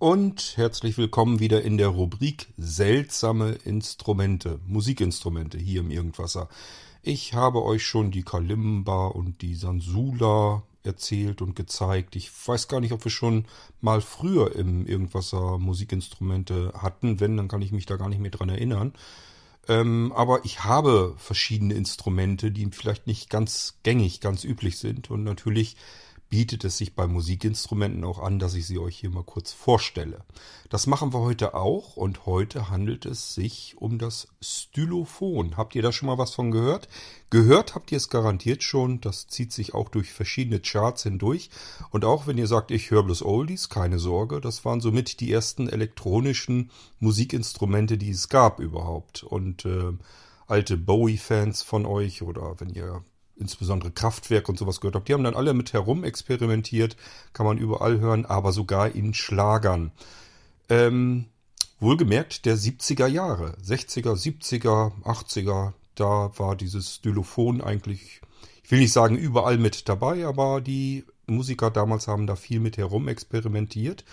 und herzlich willkommen wieder in der Rubrik Seltsame Instrumente, Musikinstrumente hier im Irgendwasser. Ich habe euch schon die Kalimba und die Sansula erzählt und gezeigt. Ich weiß gar nicht, ob wir schon mal früher im Irgendwasser Musikinstrumente hatten. Wenn, dann kann ich mich da gar nicht mehr dran erinnern. Ähm, aber ich habe verschiedene Instrumente, die vielleicht nicht ganz gängig, ganz üblich sind. Und natürlich bietet es sich bei Musikinstrumenten auch an, dass ich sie euch hier mal kurz vorstelle. Das machen wir heute auch und heute handelt es sich um das Stylophon. Habt ihr da schon mal was von gehört? Gehört habt ihr es garantiert schon, das zieht sich auch durch verschiedene Charts hindurch und auch wenn ihr sagt, ich höre bloß Oldies, keine Sorge, das waren somit die ersten elektronischen Musikinstrumente, die es gab überhaupt und äh, alte Bowie-Fans von euch oder wenn ihr insbesondere Kraftwerk und sowas gehört habe, die haben dann alle mit herum experimentiert, kann man überall hören, aber sogar in Schlagern. Ähm, wohlgemerkt der 70er Jahre, 60er, 70er, 80er, da war dieses Stylophon eigentlich, ich will nicht sagen überall mit dabei, aber die Musiker damals haben da viel mit herum experimentiert.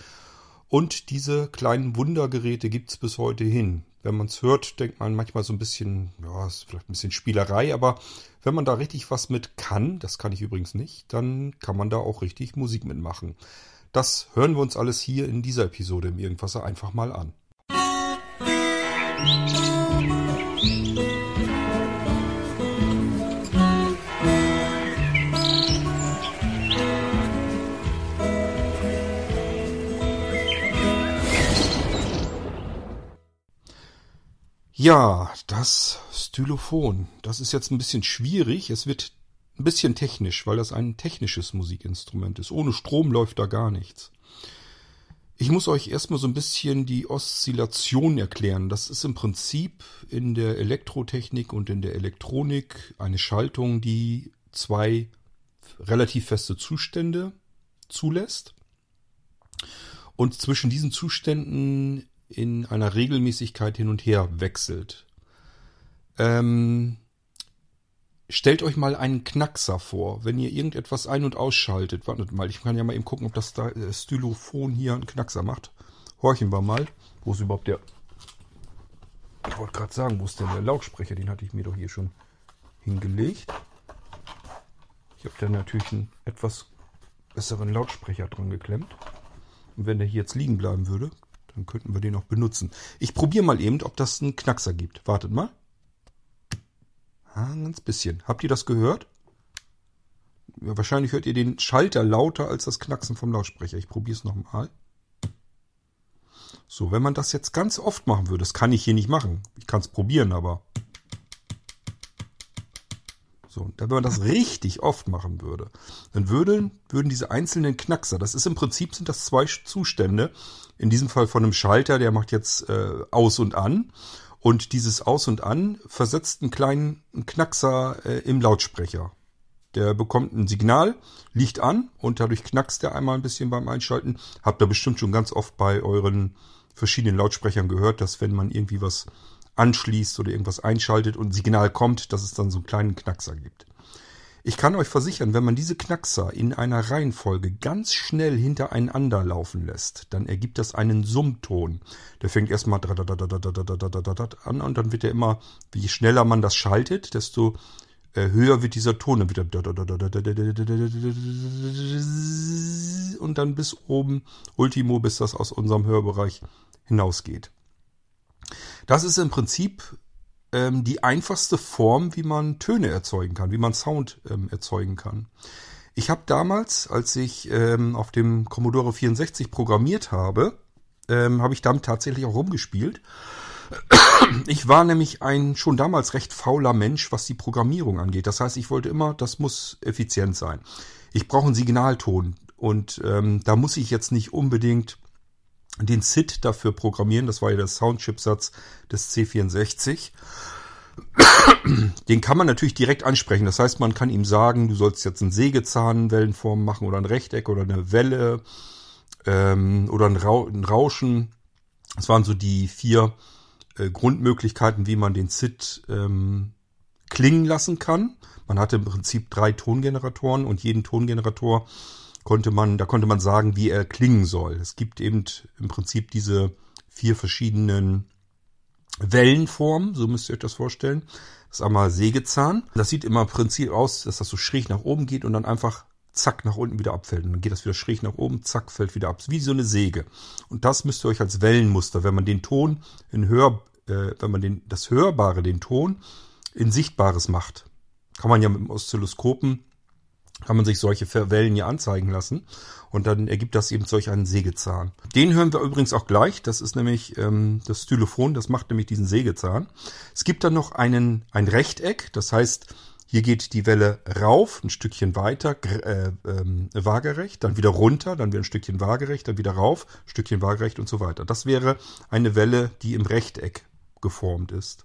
Und diese kleinen Wundergeräte gibt's bis heute hin. Wenn man es hört, denkt man manchmal so ein bisschen, ja, ist vielleicht ein bisschen Spielerei, aber wenn man da richtig was mit kann, das kann ich übrigens nicht, dann kann man da auch richtig Musik mitmachen. Das hören wir uns alles hier in dieser Episode im Irgendwasser einfach mal an. Musik Ja, das Stylophon. Das ist jetzt ein bisschen schwierig. Es wird ein bisschen technisch, weil das ein technisches Musikinstrument ist. Ohne Strom läuft da gar nichts. Ich muss euch erstmal so ein bisschen die Oszillation erklären. Das ist im Prinzip in der Elektrotechnik und in der Elektronik eine Schaltung, die zwei relativ feste Zustände zulässt. Und zwischen diesen Zuständen in einer Regelmäßigkeit hin und her wechselt. Ähm, stellt euch mal einen Knackser vor, wenn ihr irgendetwas ein- und ausschaltet. Wartet mal, ich kann ja mal eben gucken, ob das da, äh, Stylophon hier einen Knackser macht. Horchen wir mal. Wo ist überhaupt der... Ich wollte gerade sagen, wo ist denn der Lautsprecher? Den hatte ich mir doch hier schon hingelegt. Ich habe da natürlich einen etwas besseren Lautsprecher dran geklemmt. Und wenn der hier jetzt liegen bleiben würde, dann könnten wir den auch benutzen. Ich probiere mal eben, ob das einen Knackser gibt. Wartet mal. Ah, ein ganz bisschen. Habt ihr das gehört? Ja, wahrscheinlich hört ihr den Schalter lauter als das Knacksen vom Lautsprecher. Ich probiere es nochmal. So, wenn man das jetzt ganz oft machen würde, das kann ich hier nicht machen. Ich kann es probieren, aber so, wenn man das richtig oft machen würde, dann würden, würden diese einzelnen Knackser, das ist im Prinzip sind das zwei Zustände, in diesem Fall von einem Schalter, der macht jetzt äh, aus und an. Und dieses Aus und An versetzt einen kleinen Knackser äh, im Lautsprecher. Der bekommt ein Signal, liegt an und dadurch knackst der einmal ein bisschen beim Einschalten. Habt ihr bestimmt schon ganz oft bei euren verschiedenen Lautsprechern gehört, dass wenn man irgendwie was anschließt oder irgendwas einschaltet und Signal kommt, dass es dann so einen kleinen Knackser gibt. Ich kann euch versichern, wenn man diese Knackser in einer Reihenfolge ganz schnell hintereinander laufen lässt, dann ergibt das einen Summton. Der fängt erstmal an und dann wird er immer, je schneller man das schaltet, desto höher wird dieser Ton. Dann wird und dann bis oben, Ultimo, bis das aus unserem Hörbereich hinausgeht. Das ist im Prinzip ähm, die einfachste Form, wie man Töne erzeugen kann, wie man Sound ähm, erzeugen kann. Ich habe damals, als ich ähm, auf dem Commodore 64 programmiert habe, ähm, habe ich damit tatsächlich auch rumgespielt. Ich war nämlich ein schon damals recht fauler Mensch, was die Programmierung angeht. Das heißt, ich wollte immer, das muss effizient sein. Ich brauche einen Signalton und ähm, da muss ich jetzt nicht unbedingt den SID dafür programmieren. Das war ja der Soundchipsatz des C64. Den kann man natürlich direkt ansprechen. Das heißt, man kann ihm sagen, du sollst jetzt einen Sägezahnwellenform machen oder ein Rechteck oder eine Welle ähm, oder ein, Ra ein, Rauschen. Das waren so die vier äh, Grundmöglichkeiten, wie man den SID ähm, klingen lassen kann. Man hatte im Prinzip drei Tongeneratoren und jeden Tongenerator konnte man, da konnte man sagen, wie er klingen soll. Es gibt eben im Prinzip diese vier verschiedenen Wellenformen, so müsst ihr euch das vorstellen. Das ist einmal Sägezahn. Das sieht immer im Prinzip aus, dass das so schräg nach oben geht und dann einfach zack nach unten wieder abfällt. Und dann geht das wieder schräg nach oben, zack, fällt wieder ab. Wie so eine Säge. Und das müsst ihr euch als Wellenmuster, wenn man den Ton in Hör, äh, wenn man den, das Hörbare, den Ton in Sichtbares macht. Kann man ja mit dem Oszilloskopen kann man sich solche Wellen hier anzeigen lassen und dann ergibt das eben solch einen Sägezahn. Den hören wir übrigens auch gleich. Das ist nämlich ähm, das Stylophon, das macht nämlich diesen Sägezahn. Es gibt dann noch einen ein Rechteck, das heißt, hier geht die Welle rauf, ein Stückchen weiter, äh, ähm, waagerecht, dann wieder runter, dann wieder ein Stückchen waagerecht, dann wieder rauf, Stückchen waagerecht und so weiter. Das wäre eine Welle, die im Rechteck geformt ist.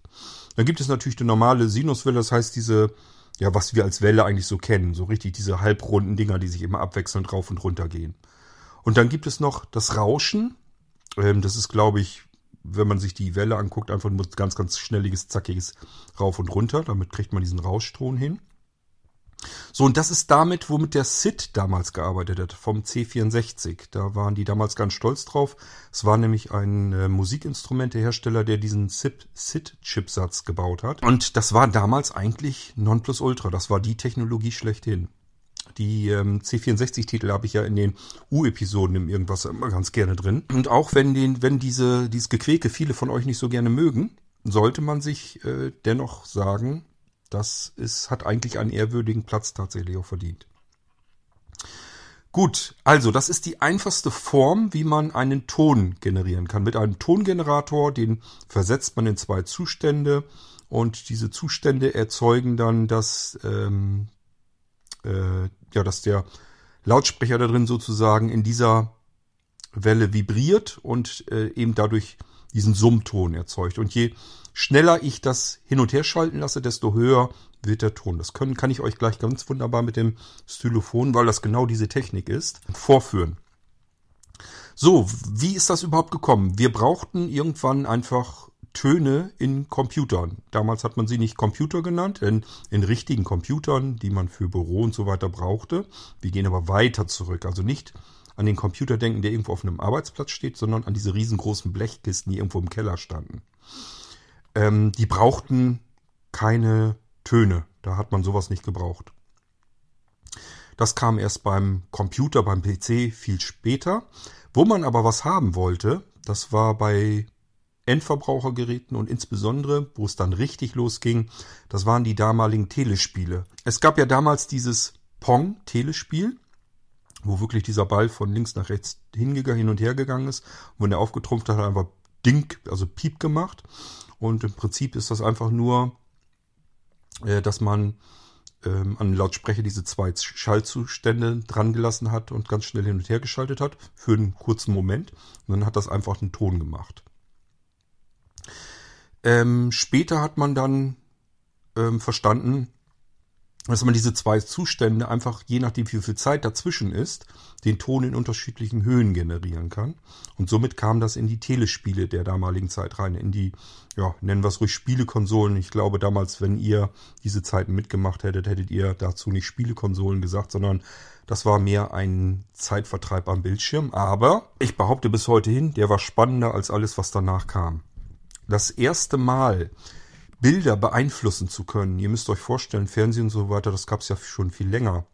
Dann gibt es natürlich die normale Sinuswelle, das heißt diese ja, was wir als Welle eigentlich so kennen. So richtig diese halbrunden Dinger, die sich immer abwechselnd rauf und runter gehen. Und dann gibt es noch das Rauschen. Ähm, das ist, glaube ich, wenn man sich die Welle anguckt, einfach nur ganz, ganz schnelliges, zackiges rauf und runter. Damit kriegt man diesen Rauschton hin. So, und das ist damit, womit der SID damals gearbeitet hat, vom C64. Da waren die damals ganz stolz drauf. Es war nämlich ein äh, Musikinstrumentehersteller, der diesen SID-Chipsatz gebaut hat. Und das war damals eigentlich Nonplusultra. Das war die Technologie schlechthin. Die ähm, C64-Titel habe ich ja in den U-Episoden im Irgendwas immer ganz gerne drin. Und auch wenn den, wenn diese, dieses Gequäke viele von euch nicht so gerne mögen, sollte man sich äh, dennoch sagen, das ist, hat eigentlich einen ehrwürdigen Platz tatsächlich auch verdient. Gut, also das ist die einfachste Form, wie man einen Ton generieren kann. Mit einem Tongenerator, den versetzt man in zwei Zustände und diese Zustände erzeugen dann, dass, ähm, äh, ja, dass der Lautsprecher da drin sozusagen in dieser Welle vibriert und äh, eben dadurch diesen Summton erzeugt. Und je schneller ich das hin und her schalten lasse, desto höher wird der Ton. Das können, kann ich euch gleich ganz wunderbar mit dem Stylophon, weil das genau diese Technik ist, vorführen. So, wie ist das überhaupt gekommen? Wir brauchten irgendwann einfach Töne in Computern. Damals hat man sie nicht Computer genannt, denn in richtigen Computern, die man für Büro und so weiter brauchte. Wir gehen aber weiter zurück. Also nicht an den Computer denken, der irgendwo auf einem Arbeitsplatz steht, sondern an diese riesengroßen Blechkisten, die irgendwo im Keller standen. Ähm, die brauchten keine Töne. Da hat man sowas nicht gebraucht. Das kam erst beim Computer, beim PC viel später. Wo man aber was haben wollte, das war bei Endverbrauchergeräten und insbesondere, wo es dann richtig losging, das waren die damaligen Telespiele. Es gab ja damals dieses Pong-Telespiel, wo wirklich dieser Ball von links nach rechts hingegangen, hin und her gegangen ist. Und wenn er aufgetrumpft hat, hat er einfach Ding, also Piep gemacht. Und im Prinzip ist das einfach nur, äh, dass man ähm, an den Lautsprecher diese zwei Schaltzustände dran gelassen hat und ganz schnell hin und her geschaltet hat für einen kurzen Moment. Und dann hat das einfach einen Ton gemacht. Ähm, später hat man dann ähm, verstanden, dass man diese zwei Zustände einfach, je nachdem wie viel Zeit dazwischen ist, den Ton in unterschiedlichen Höhen generieren kann. Und somit kam das in die Telespiele der damaligen Zeit rein, in die, ja, nennen wir es ruhig Spielekonsolen. Ich glaube damals, wenn ihr diese Zeiten mitgemacht hättet, hättet ihr dazu nicht Spielekonsolen gesagt, sondern das war mehr ein Zeitvertreib am Bildschirm. Aber ich behaupte bis heute hin, der war spannender als alles, was danach kam. Das erste Mal, Bilder beeinflussen zu können. Ihr müsst euch vorstellen, Fernsehen und so weiter, das gab es ja schon viel länger.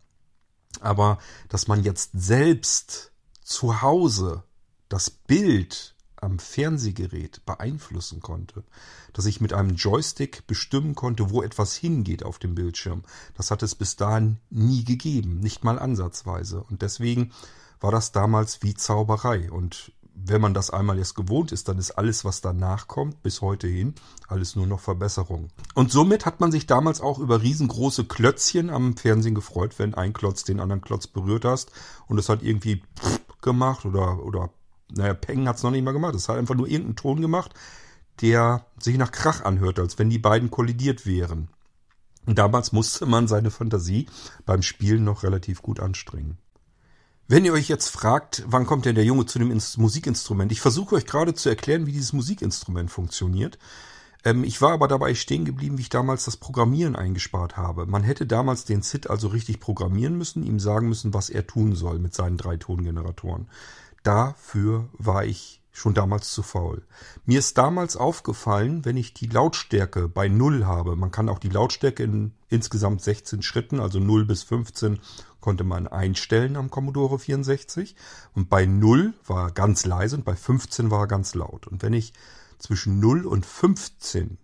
Aber dass man jetzt selbst zu Hause das Bild am Fernsehgerät beeinflussen konnte, dass ich mit einem Joystick bestimmen konnte, wo etwas hingeht auf dem Bildschirm, das hat es bis dahin nie gegeben, nicht mal ansatzweise. Und deswegen war das damals wie Zauberei. Und wenn man das einmal jetzt gewohnt ist, dann ist alles, was danach kommt, bis heute hin, alles nur noch Verbesserung. Und somit hat man sich damals auch über riesengroße Klötzchen am Fernsehen gefreut, wenn ein Klotz den anderen Klotz berührt hast und es hat irgendwie gemacht oder, oder, naja, Peng hat es noch nicht mal gemacht. Es hat einfach nur irgendeinen Ton gemacht, der sich nach Krach anhört, als wenn die beiden kollidiert wären. Und damals musste man seine Fantasie beim Spielen noch relativ gut anstrengen. Wenn ihr euch jetzt fragt, wann kommt denn der Junge zu dem Musikinstrument? Ich versuche euch gerade zu erklären, wie dieses Musikinstrument funktioniert. Ähm, ich war aber dabei stehen geblieben, wie ich damals das Programmieren eingespart habe. Man hätte damals den SID also richtig programmieren müssen, ihm sagen müssen, was er tun soll mit seinen drei Tongeneratoren. Dafür war ich schon damals zu faul. Mir ist damals aufgefallen, wenn ich die Lautstärke bei Null habe, man kann auch die Lautstärke in insgesamt 16 Schritten, also 0 bis 15, konnte man einstellen am Commodore 64. Und bei 0 war er ganz leise und bei 15 war er ganz laut. Und wenn ich zwischen 0 und 15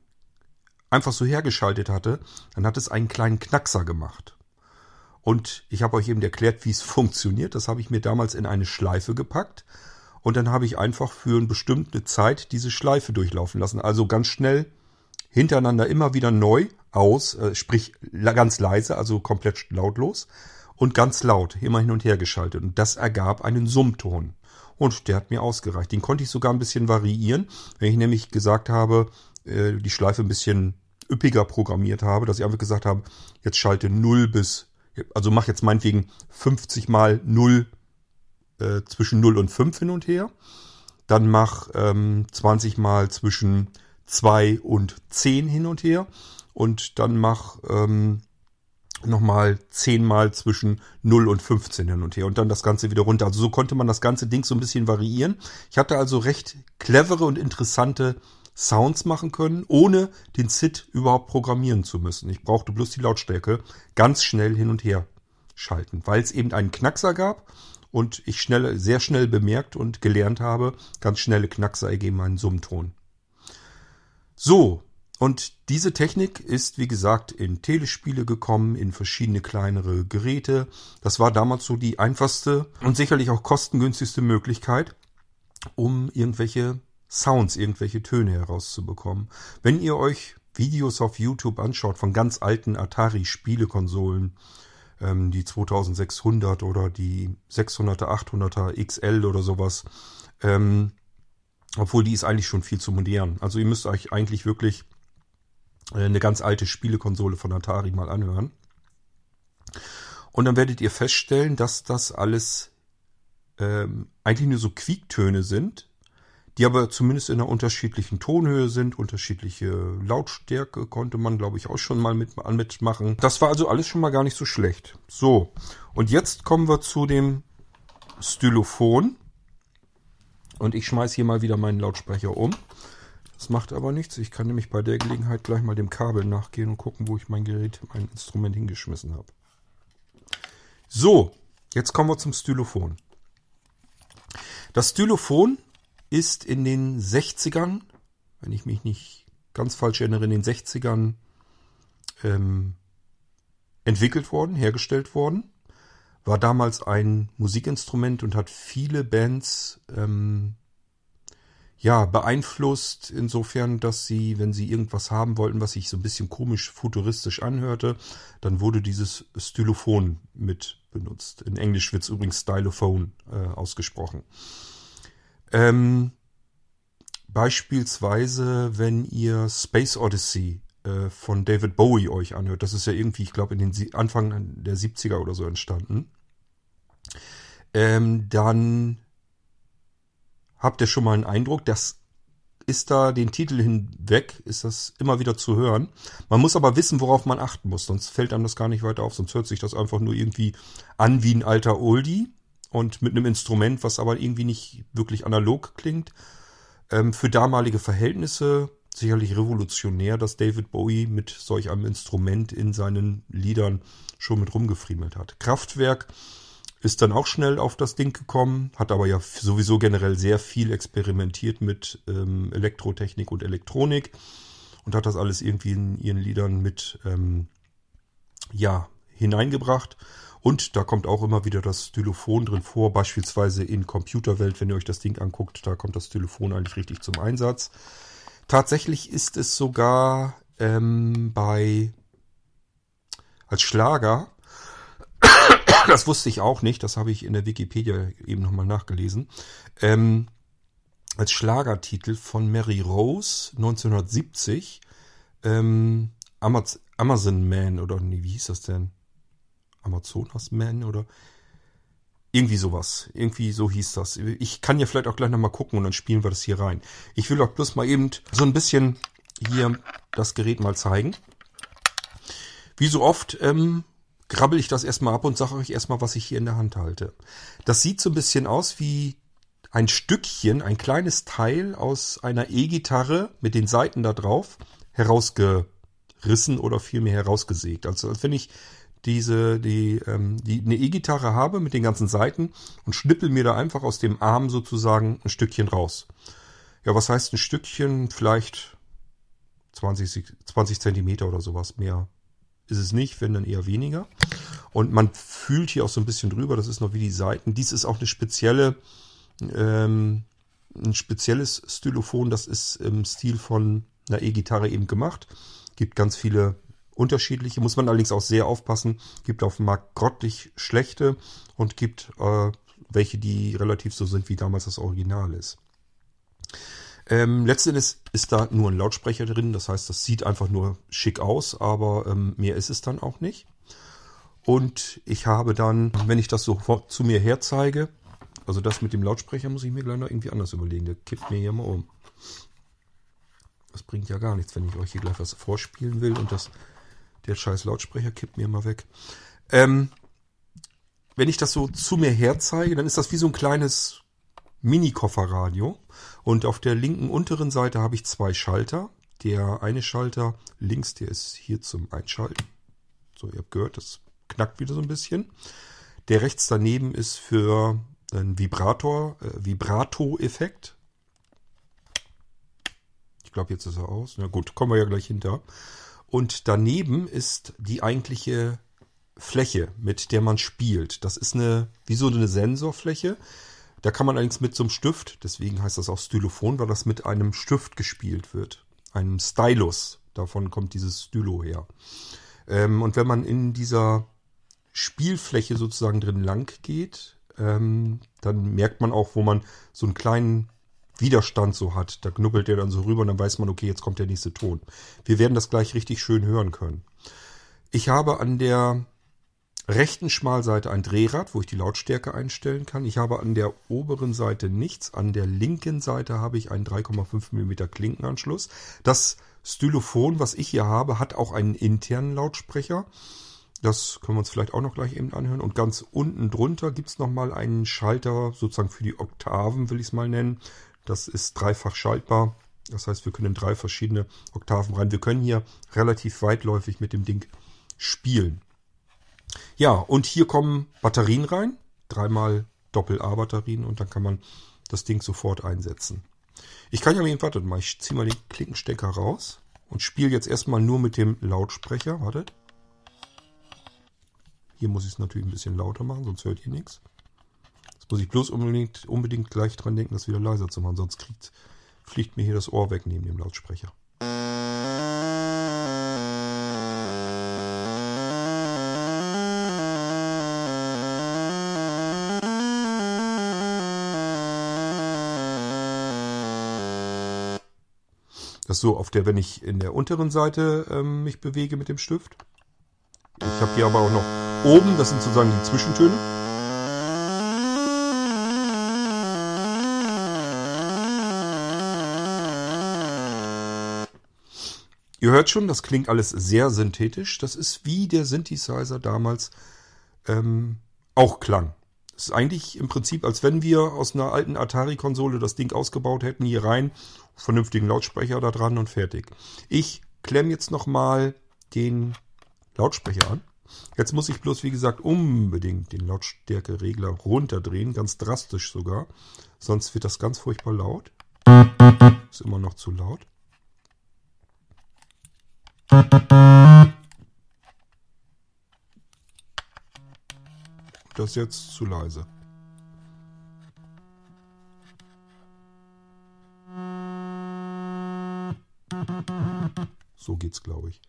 einfach so hergeschaltet hatte, dann hat es einen kleinen Knackser gemacht. Und ich habe euch eben erklärt, wie es funktioniert. Das habe ich mir damals in eine Schleife gepackt und dann habe ich einfach für eine bestimmte Zeit diese Schleife durchlaufen lassen. Also ganz schnell hintereinander immer wieder neu aus, äh, sprich ganz leise, also komplett lautlos und ganz laut immer hin und her geschaltet. Und das ergab einen Summton. Und der hat mir ausgereicht. Den konnte ich sogar ein bisschen variieren, wenn ich nämlich gesagt habe, äh, die Schleife ein bisschen üppiger programmiert habe, dass ich einfach gesagt habe, jetzt schalte 0 bis, also mach jetzt meinetwegen 50 mal 0 äh, zwischen 0 und 5 hin und her. Dann mach ähm, 20 mal zwischen 2 und 10 hin und her. Und dann mach ähm, nochmal 10 mal zwischen 0 und 15 hin und her. Und dann das Ganze wieder runter. Also so konnte man das ganze Ding so ein bisschen variieren. Ich hatte also recht clevere und interessante Sounds machen können, ohne den SID überhaupt programmieren zu müssen. Ich brauchte bloß die Lautstärke ganz schnell hin und her schalten, weil es eben einen Knackser gab und ich schnell, sehr schnell bemerkt und gelernt habe, ganz schnelle Knackser ergeben einen Summton. So, und diese Technik ist, wie gesagt, in Telespiele gekommen, in verschiedene kleinere Geräte. Das war damals so die einfachste und sicherlich auch kostengünstigste Möglichkeit, um irgendwelche Sounds, irgendwelche Töne herauszubekommen. Wenn ihr euch Videos auf YouTube anschaut von ganz alten Atari-Spielekonsolen, ähm, die 2600 oder die 600er, 800er XL oder sowas. Ähm, obwohl die ist eigentlich schon viel zu modern. Also ihr müsst euch eigentlich wirklich eine ganz alte Spielekonsole von Atari mal anhören. Und dann werdet ihr feststellen, dass das alles ähm, eigentlich nur so Quiektöne sind, die aber zumindest in einer unterschiedlichen Tonhöhe sind, unterschiedliche Lautstärke konnte man, glaube ich, auch schon mal mit, mitmachen. Das war also alles schon mal gar nicht so schlecht. So, und jetzt kommen wir zu dem Stylophon. Und ich schmeiße hier mal wieder meinen Lautsprecher um. Das macht aber nichts. Ich kann nämlich bei der Gelegenheit gleich mal dem Kabel nachgehen und gucken, wo ich mein Gerät, mein Instrument hingeschmissen habe. So, jetzt kommen wir zum Stylophon. Das Stylophon ist in den 60ern, wenn ich mich nicht ganz falsch erinnere, in den 60ern ähm, entwickelt worden, hergestellt worden. War damals ein Musikinstrument und hat viele Bands ähm, ja, beeinflusst, insofern, dass sie, wenn sie irgendwas haben wollten, was sich so ein bisschen komisch futuristisch anhörte, dann wurde dieses Stylophon mit benutzt. In Englisch wird es übrigens Stylophone äh, ausgesprochen. Ähm, beispielsweise, wenn ihr Space Odyssey äh, von David Bowie euch anhört, das ist ja irgendwie, ich glaube, in den Anfang der 70er oder so entstanden, ähm, dann habt ihr schon mal einen Eindruck, dass ist da den Titel hinweg, ist das immer wieder zu hören. Man muss aber wissen, worauf man achten muss, sonst fällt einem das gar nicht weiter auf, sonst hört sich das einfach nur irgendwie an wie ein alter Oldie und mit einem Instrument, was aber irgendwie nicht wirklich analog klingt. Ähm, für damalige Verhältnisse sicherlich revolutionär, dass David Bowie mit solch einem Instrument in seinen Liedern schon mit rumgefriemelt hat. Kraftwerk ist dann auch schnell auf das Ding gekommen, hat aber ja sowieso generell sehr viel experimentiert mit ähm, Elektrotechnik und Elektronik und hat das alles irgendwie in ihren Liedern mit ähm, ja hineingebracht. Und da kommt auch immer wieder das Stylophon drin vor, beispielsweise in Computerwelt, wenn ihr euch das Ding anguckt, da kommt das Stylophon eigentlich richtig zum Einsatz. Tatsächlich ist es sogar ähm, bei als Schlager, das wusste ich auch nicht, das habe ich in der Wikipedia eben nochmal nachgelesen, ähm, als Schlagertitel von Mary Rose 1970 ähm, Amazon Man oder nee, wie hieß das denn? Amazonas Man oder irgendwie sowas. Irgendwie so hieß das. Ich kann ja vielleicht auch gleich nochmal gucken und dann spielen wir das hier rein. Ich will auch bloß mal eben so ein bisschen hier das Gerät mal zeigen. Wie so oft ähm, grabbel ich das erstmal ab und sage euch erstmal, was ich hier in der Hand halte. Das sieht so ein bisschen aus wie ein Stückchen, ein kleines Teil aus einer E-Gitarre mit den Seiten da drauf herausgerissen oder vielmehr herausgesägt. Also als wenn ich diese, die, ähm, die eine E-Gitarre habe mit den ganzen Seiten und schnippel mir da einfach aus dem Arm sozusagen ein Stückchen raus. Ja, was heißt ein Stückchen? Vielleicht 20, 20 Zentimeter oder sowas. Mehr ist es nicht, wenn dann eher weniger. Und man fühlt hier auch so ein bisschen drüber, das ist noch wie die Seiten. Dies ist auch eine spezielle, ähm, ein spezielles Stylophon, das ist im Stil von einer E-Gitarre eben gemacht. Gibt ganz viele unterschiedliche, muss man allerdings auch sehr aufpassen. Gibt auf dem Markt grottig schlechte und gibt äh, welche, die relativ so sind, wie damals das Original ist. Ähm, letzten Endes ist da nur ein Lautsprecher drin, das heißt, das sieht einfach nur schick aus, aber ähm, mehr ist es dann auch nicht. Und ich habe dann, wenn ich das so zu mir herzeige, also das mit dem Lautsprecher muss ich mir gleich noch irgendwie anders überlegen. Der kippt mir hier mal um. Das bringt ja gar nichts, wenn ich euch hier gleich was vorspielen will und das, der scheiß Lautsprecher kippt mir mal weg. Ähm, wenn ich das so zu mir herzeige, dann ist das wie so ein kleines Mini-Kofferradio. Und auf der linken unteren Seite habe ich zwei Schalter. Der eine Schalter links, der ist hier zum Einschalten. So, ihr habt gehört, das knackt wieder so ein bisschen. Der rechts daneben ist für einen Vibrator, äh, Vibrato-Effekt glaube, jetzt ist er aus. Na gut, kommen wir ja gleich hinter. Und daneben ist die eigentliche Fläche, mit der man spielt. Das ist eine, wie so eine Sensorfläche. Da kann man allerdings mit so einem Stift, deswegen heißt das auch Stylophon, weil das mit einem Stift gespielt wird. Einem Stylus. Davon kommt dieses Stylo her. Ähm, und wenn man in dieser Spielfläche sozusagen drin lang geht, ähm, dann merkt man auch, wo man so einen kleinen Widerstand so hat. Da knubbelt der dann so rüber und dann weiß man, okay, jetzt kommt der nächste Ton. Wir werden das gleich richtig schön hören können. Ich habe an der rechten Schmalseite ein Drehrad, wo ich die Lautstärke einstellen kann. Ich habe an der oberen Seite nichts. An der linken Seite habe ich einen 3,5 mm Klinkenanschluss. Das Stylophon, was ich hier habe, hat auch einen internen Lautsprecher. Das können wir uns vielleicht auch noch gleich eben anhören. Und ganz unten drunter gibt es nochmal einen Schalter, sozusagen für die Oktaven, will ich es mal nennen. Das ist dreifach schaltbar. Das heißt, wir können in drei verschiedene Oktaven rein. Wir können hier relativ weitläufig mit dem Ding spielen. Ja, und hier kommen Batterien rein. Dreimal Doppel-A-Batterien und dann kann man das Ding sofort einsetzen. Ich kann ja mal, wartet mal, ich ziehe mal den Klinkenstecker raus und spiele jetzt erstmal nur mit dem Lautsprecher. Wartet. Hier muss ich es natürlich ein bisschen lauter machen, sonst hört ihr nichts. Jetzt muss ich bloß unbedingt, unbedingt gleich dran denken, das wieder leiser zu machen, sonst kriegt, fliegt mir hier das Ohr weg neben dem Lautsprecher. Das so auf der, wenn ich in der unteren Seite ähm, mich bewege mit dem Stift. Ich habe hier aber auch noch oben, das sind sozusagen die Zwischentöne. Ihr hört schon, das klingt alles sehr synthetisch. Das ist wie der Synthesizer damals ähm, auch klang. Ist eigentlich im Prinzip, als wenn wir aus einer alten Atari-Konsole das Ding ausgebaut hätten, hier rein, vernünftigen Lautsprecher da dran und fertig. Ich klemme jetzt nochmal den Lautsprecher an. Jetzt muss ich bloß, wie gesagt, unbedingt den Lautstärkeregler runterdrehen, ganz drastisch sogar. Sonst wird das ganz furchtbar laut. Ist immer noch zu laut. Das jetzt zu leise. So geht's, glaube ich.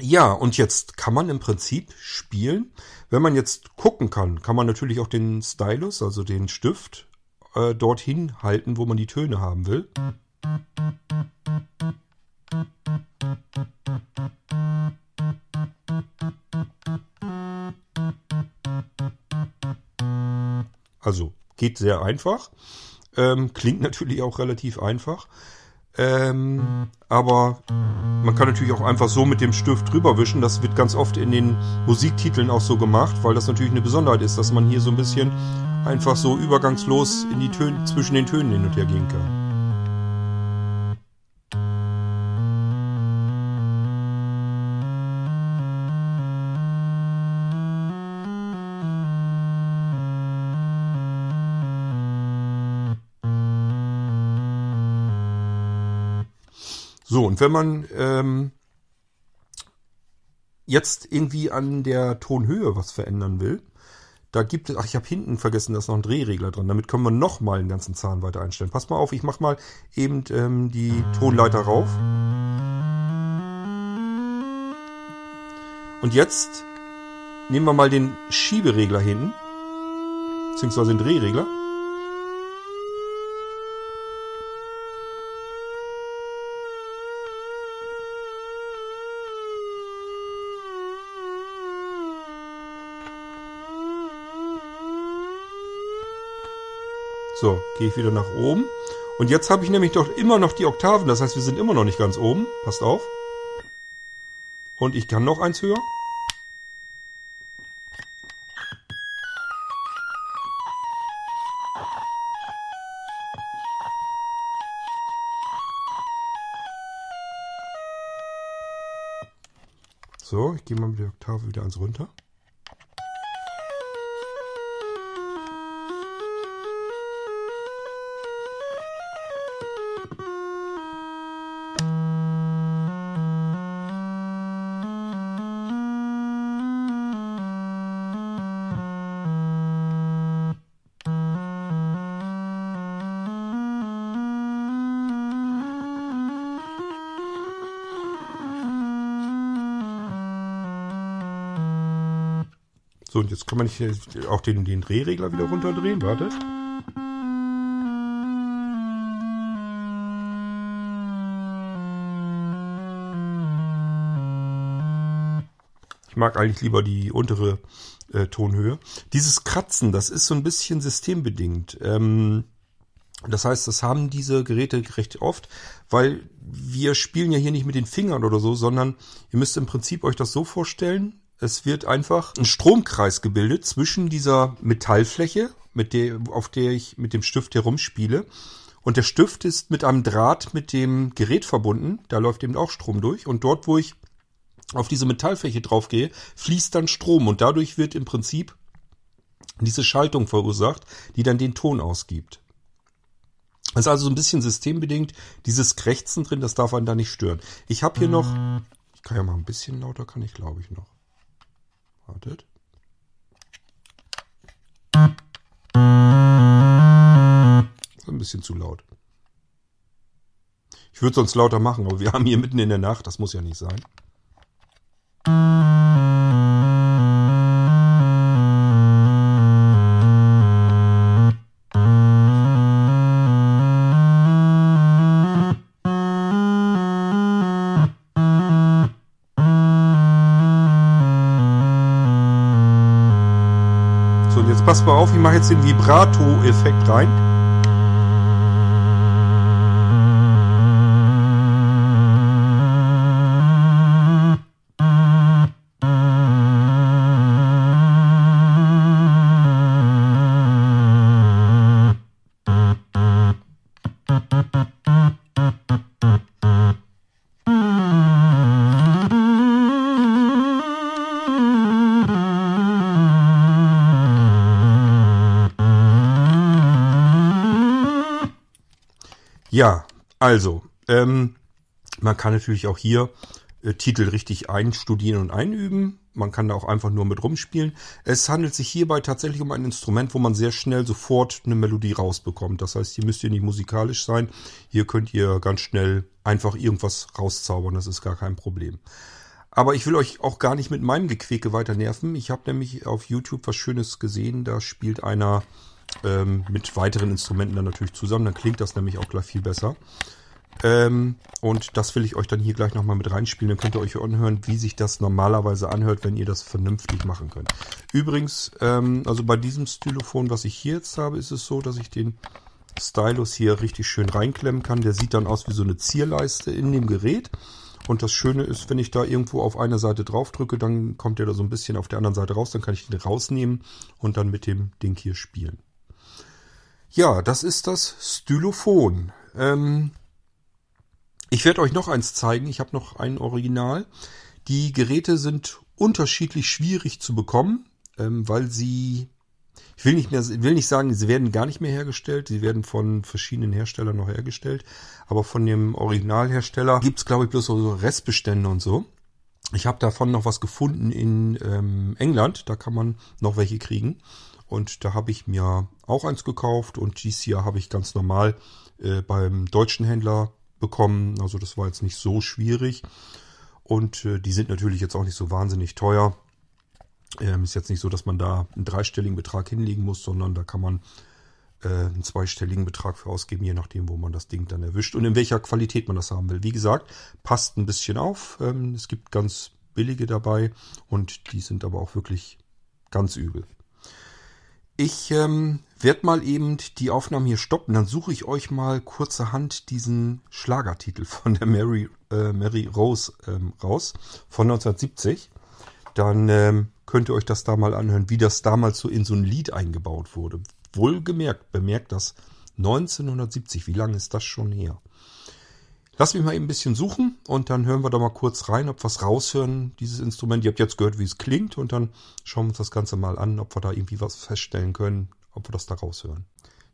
Ja, und jetzt kann man im Prinzip spielen. Wenn man jetzt gucken kann, kann man natürlich auch den Stylus, also den Stift, äh, dorthin halten, wo man die Töne haben will. Geht sehr einfach. Ähm, klingt natürlich auch relativ einfach. Ähm, aber man kann natürlich auch einfach so mit dem Stift drüber wischen. Das wird ganz oft in den Musiktiteln auch so gemacht, weil das natürlich eine Besonderheit ist, dass man hier so ein bisschen einfach so übergangslos in die Töne, zwischen den Tönen hin und her gehen kann. So, und wenn man ähm, jetzt irgendwie an der Tonhöhe was verändern will, da gibt es, ach, ich habe hinten vergessen, da ist noch ein Drehregler dran. Damit können wir nochmal einen ganzen Zahn weiter einstellen. Pass mal auf, ich mache mal eben ähm, die Tonleiter rauf. Und jetzt nehmen wir mal den Schieberegler hinten, beziehungsweise den Drehregler. So, gehe ich wieder nach oben. Und jetzt habe ich nämlich doch immer noch die Oktaven. Das heißt, wir sind immer noch nicht ganz oben. Passt auf. Und ich kann noch eins höher. So, ich gehe mal mit der Oktave wieder eins runter. Jetzt kann man nicht auch den, den Drehregler wieder runterdrehen. Warte. Ich mag eigentlich lieber die untere äh, Tonhöhe. Dieses Kratzen, das ist so ein bisschen systembedingt. Ähm, das heißt, das haben diese Geräte recht oft, weil wir spielen ja hier nicht mit den Fingern oder so, sondern ihr müsst im Prinzip euch das so vorstellen, es wird einfach ein Stromkreis gebildet zwischen dieser Metallfläche, mit der, auf der ich mit dem Stift herumspiele. Und der Stift ist mit einem Draht mit dem Gerät verbunden. Da läuft eben auch Strom durch. Und dort, wo ich auf diese Metallfläche draufgehe, fließt dann Strom. Und dadurch wird im Prinzip diese Schaltung verursacht, die dann den Ton ausgibt. Das ist also so ein bisschen systembedingt. Dieses Krächzen drin, das darf einen da nicht stören. Ich habe hier noch, ich kann ja mal ein bisschen lauter, kann ich glaube ich noch. Wartet. Ein bisschen zu laut. Ich würde sonst lauter machen, aber wir haben hier mitten in der Nacht, das muss ja nicht sein. Ich mache jetzt den Vibrato-Effekt rein. Also, ähm, man kann natürlich auch hier äh, Titel richtig einstudieren und einüben. Man kann da auch einfach nur mit rumspielen. Es handelt sich hierbei tatsächlich um ein Instrument, wo man sehr schnell sofort eine Melodie rausbekommt. Das heißt, hier müsst ihr nicht musikalisch sein. Hier könnt ihr ganz schnell einfach irgendwas rauszaubern. Das ist gar kein Problem. Aber ich will euch auch gar nicht mit meinem Gequäke weiter nerven. Ich habe nämlich auf YouTube was Schönes gesehen. Da spielt einer ähm, mit weiteren Instrumenten dann natürlich zusammen. Dann klingt das nämlich auch gleich viel besser. Ähm, und das will ich euch dann hier gleich nochmal mit reinspielen. Dann könnt ihr euch anhören, wie sich das normalerweise anhört, wenn ihr das vernünftig machen könnt. Übrigens, ähm, also bei diesem Stylophon, was ich hier jetzt habe, ist es so, dass ich den Stylus hier richtig schön reinklemmen kann. Der sieht dann aus wie so eine Zierleiste in dem Gerät. Und das Schöne ist, wenn ich da irgendwo auf einer Seite drauf drücke, dann kommt der da so ein bisschen auf der anderen Seite raus. Dann kann ich den rausnehmen und dann mit dem Ding hier spielen. Ja, das ist das Stylophon. Ähm, ich werde euch noch eins zeigen. Ich habe noch ein Original. Die Geräte sind unterschiedlich schwierig zu bekommen, ähm, weil sie, ich will nicht mehr, will nicht sagen, sie werden gar nicht mehr hergestellt. Sie werden von verschiedenen Herstellern noch hergestellt. Aber von dem Originalhersteller gibt's glaube ich, bloß so Restbestände und so. Ich habe davon noch was gefunden in ähm, England. Da kann man noch welche kriegen. Und da habe ich mir auch eins gekauft und dies hier habe ich ganz normal äh, beim deutschen Händler bekommen. Also das war jetzt nicht so schwierig. Und äh, die sind natürlich jetzt auch nicht so wahnsinnig teuer. Ähm, ist jetzt nicht so, dass man da einen dreistelligen Betrag hinlegen muss, sondern da kann man äh, einen zweistelligen Betrag für ausgeben, je nachdem, wo man das Ding dann erwischt und in welcher Qualität man das haben will. Wie gesagt, passt ein bisschen auf. Ähm, es gibt ganz billige dabei und die sind aber auch wirklich ganz übel. Ich ähm, werde mal eben die Aufnahmen hier stoppen. Dann suche ich euch mal kurzerhand diesen Schlagertitel von der Mary, äh, Mary Rose ähm, raus von 1970. Dann ähm, könnt ihr euch das da mal anhören, wie das damals so in so ein Lied eingebaut wurde. Wohlgemerkt, bemerkt das 1970. Wie lange ist das schon her? Lass mich mal eben ein bisschen suchen und dann hören wir da mal kurz rein, ob wir es raushören, dieses Instrument. Ihr habt jetzt gehört, wie es klingt und dann schauen wir uns das Ganze mal an, ob wir da irgendwie was feststellen können, ob wir das da raushören.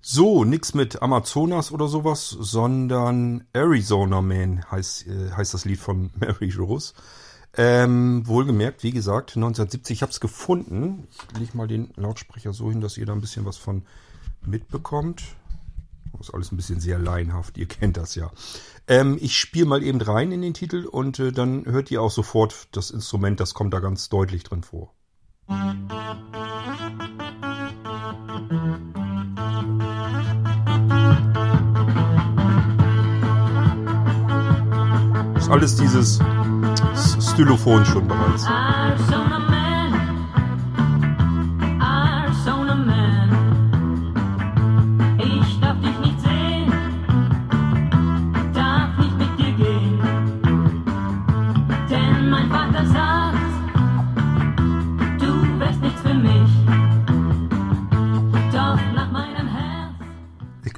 So, nix mit Amazonas oder sowas, sondern Arizona Man heißt, äh, heißt das Lied von Mary Rose. Ähm, wohlgemerkt, wie gesagt, 1970, ich habe es gefunden. Ich lege mal den Lautsprecher so hin, dass ihr da ein bisschen was von mitbekommt. Ist alles ein bisschen sehr laienhaft, ihr kennt das ja. Ähm, ich spiele mal eben rein in den Titel und äh, dann hört ihr auch sofort das Instrument, das kommt da ganz deutlich drin vor. Ist alles dieses Stylophon schon bereits.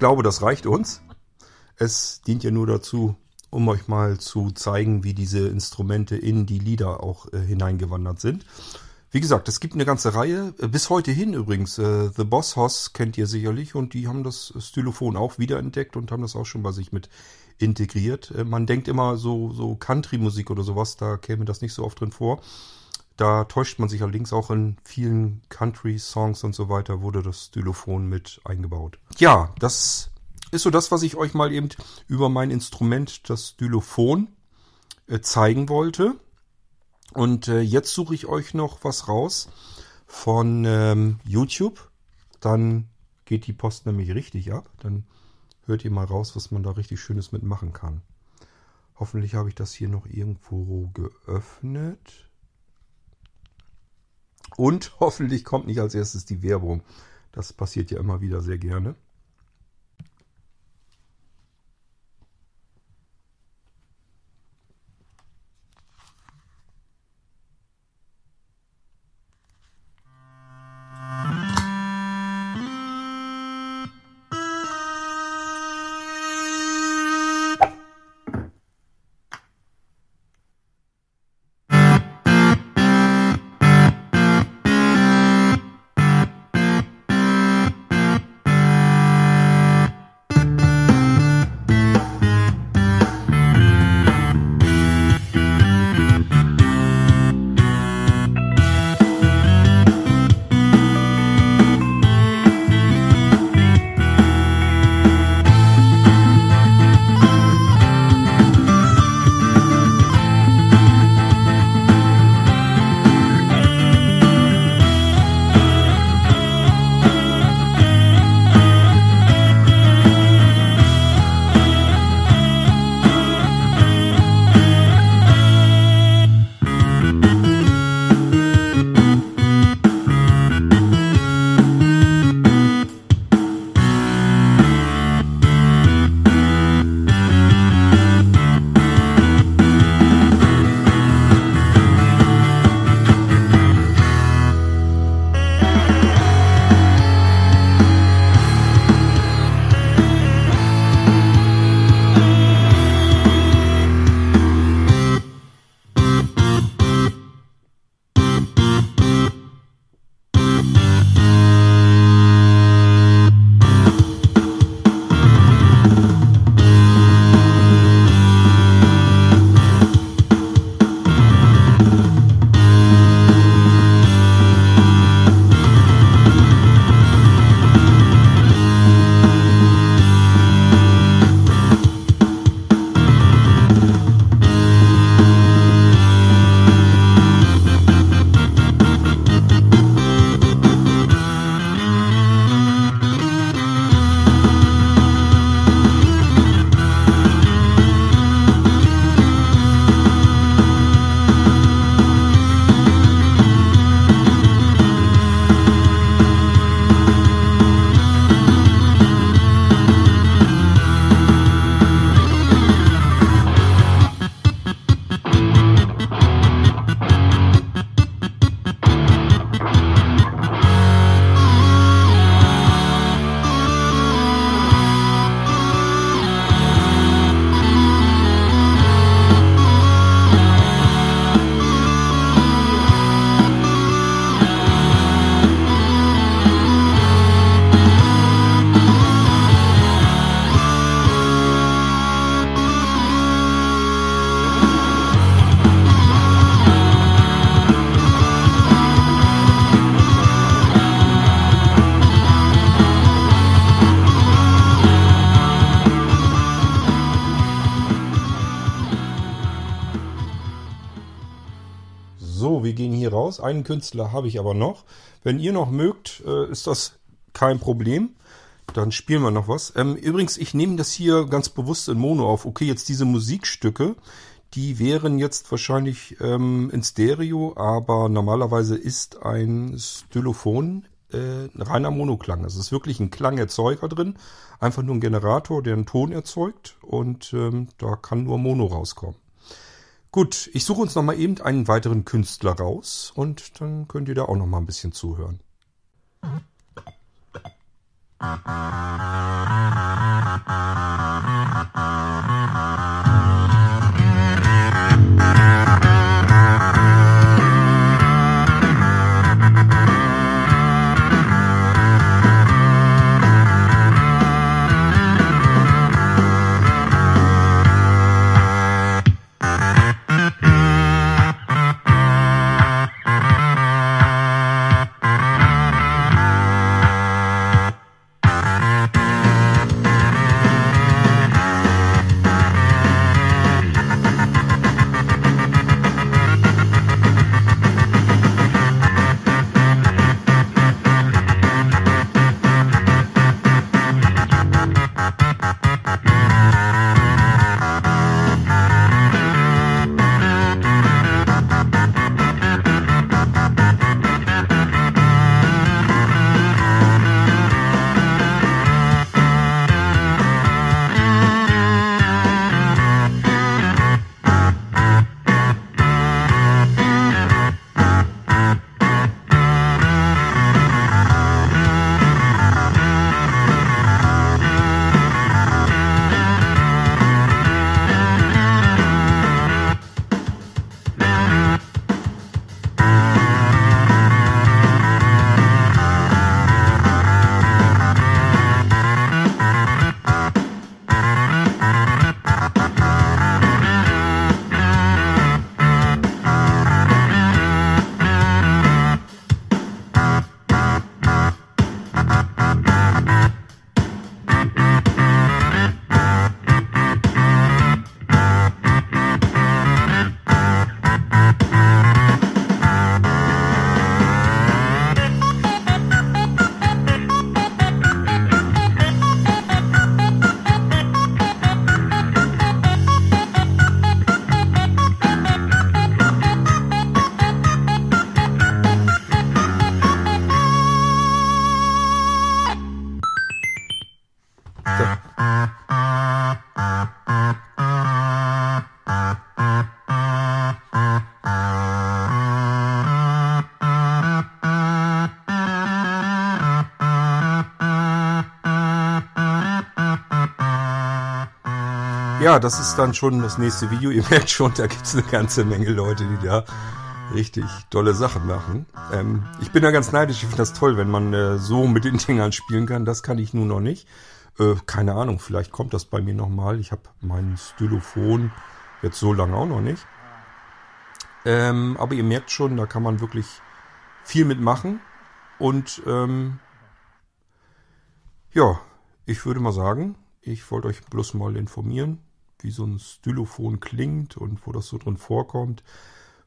Glaube, das reicht uns. Es dient ja nur dazu, um euch mal zu zeigen, wie diese Instrumente in die Lieder auch äh, hineingewandert sind. Wie gesagt, es gibt eine ganze Reihe, äh, bis heute hin übrigens. Äh, The Boss Hoss kennt ihr sicherlich und die haben das Stylophon auch wiederentdeckt und haben das auch schon bei sich mit integriert. Äh, man denkt immer so, so Country-Musik oder sowas, da käme das nicht so oft drin vor. Da täuscht man sich allerdings auch in vielen Country-Songs und so weiter, wurde das Stylophon mit eingebaut. Ja, das ist so das, was ich euch mal eben über mein Instrument, das Stylophon, äh, zeigen wollte. Und äh, jetzt suche ich euch noch was raus von ähm, YouTube. Dann geht die Post nämlich richtig ab. Dann hört ihr mal raus, was man da richtig Schönes mitmachen kann. Hoffentlich habe ich das hier noch irgendwo geöffnet. Und hoffentlich kommt nicht als erstes die Werbung. Das passiert ja immer wieder sehr gerne. Raus. Einen Künstler habe ich aber noch. Wenn ihr noch mögt, äh, ist das kein Problem. Dann spielen wir noch was. Ähm, übrigens, ich nehme das hier ganz bewusst in Mono auf. Okay, jetzt diese Musikstücke, die wären jetzt wahrscheinlich ähm, in Stereo, aber normalerweise ist ein Stylophon äh, ein reiner Monoklang. Es ist wirklich ein Klangerzeuger drin. Einfach nur ein Generator, der einen Ton erzeugt und ähm, da kann nur Mono rauskommen. Gut, ich suche uns nochmal eben einen weiteren Künstler raus und dann könnt ihr da auch nochmal ein bisschen zuhören. Ja, das ist dann schon das nächste Video. Ihr merkt schon, da gibt es eine ganze Menge Leute, die da richtig tolle Sachen machen. Ähm, ich bin da ganz neidisch. Ich finde das toll, wenn man äh, so mit den Dingern spielen kann. Das kann ich nun noch nicht. Äh, keine Ahnung, vielleicht kommt das bei mir nochmal. Ich habe mein Stylophon jetzt so lange auch noch nicht. Ähm, aber ihr merkt schon, da kann man wirklich viel mitmachen. Und ähm, ja, ich würde mal sagen, ich wollte euch bloß mal informieren wie so ein Stylophon klingt und wo das so drin vorkommt.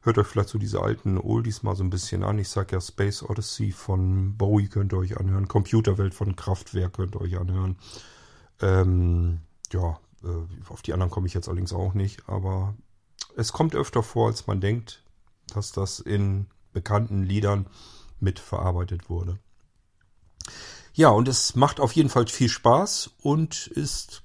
Hört euch vielleicht so diese alten Oldies mal so ein bisschen an. Ich sag ja Space Odyssey von Bowie könnt ihr euch anhören. Computerwelt von Kraftwerk könnt ihr euch anhören. Ähm, ja, äh, auf die anderen komme ich jetzt allerdings auch nicht. Aber es kommt öfter vor, als man denkt, dass das in bekannten Liedern mitverarbeitet wurde. Ja, und es macht auf jeden Fall viel Spaß und ist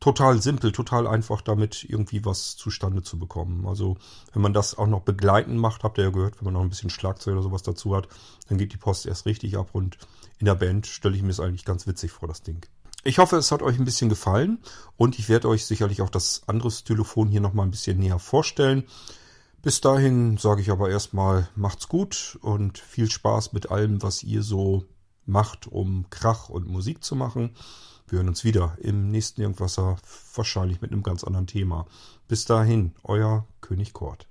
total simpel, total einfach damit irgendwie was zustande zu bekommen. Also wenn man das auch noch begleiten macht, habt ihr ja gehört, wenn man noch ein bisschen Schlagzeug oder sowas dazu hat, dann geht die Post erst richtig ab und in der Band stelle ich mir es eigentlich ganz witzig vor, das Ding. Ich hoffe, es hat euch ein bisschen gefallen und ich werde euch sicherlich auch das andere Stylophon hier nochmal ein bisschen näher vorstellen. Bis dahin sage ich aber erstmal, macht's gut und viel Spaß mit allem, was ihr so macht, um Krach und Musik zu machen. Wir hören uns wieder im nächsten Irgendwasser, wahrscheinlich mit einem ganz anderen Thema. Bis dahin, euer König Kort.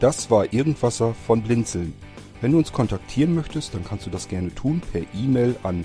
Das war Irgendwasser von Blinzeln. Wenn du uns kontaktieren möchtest, dann kannst du das gerne tun per E-Mail an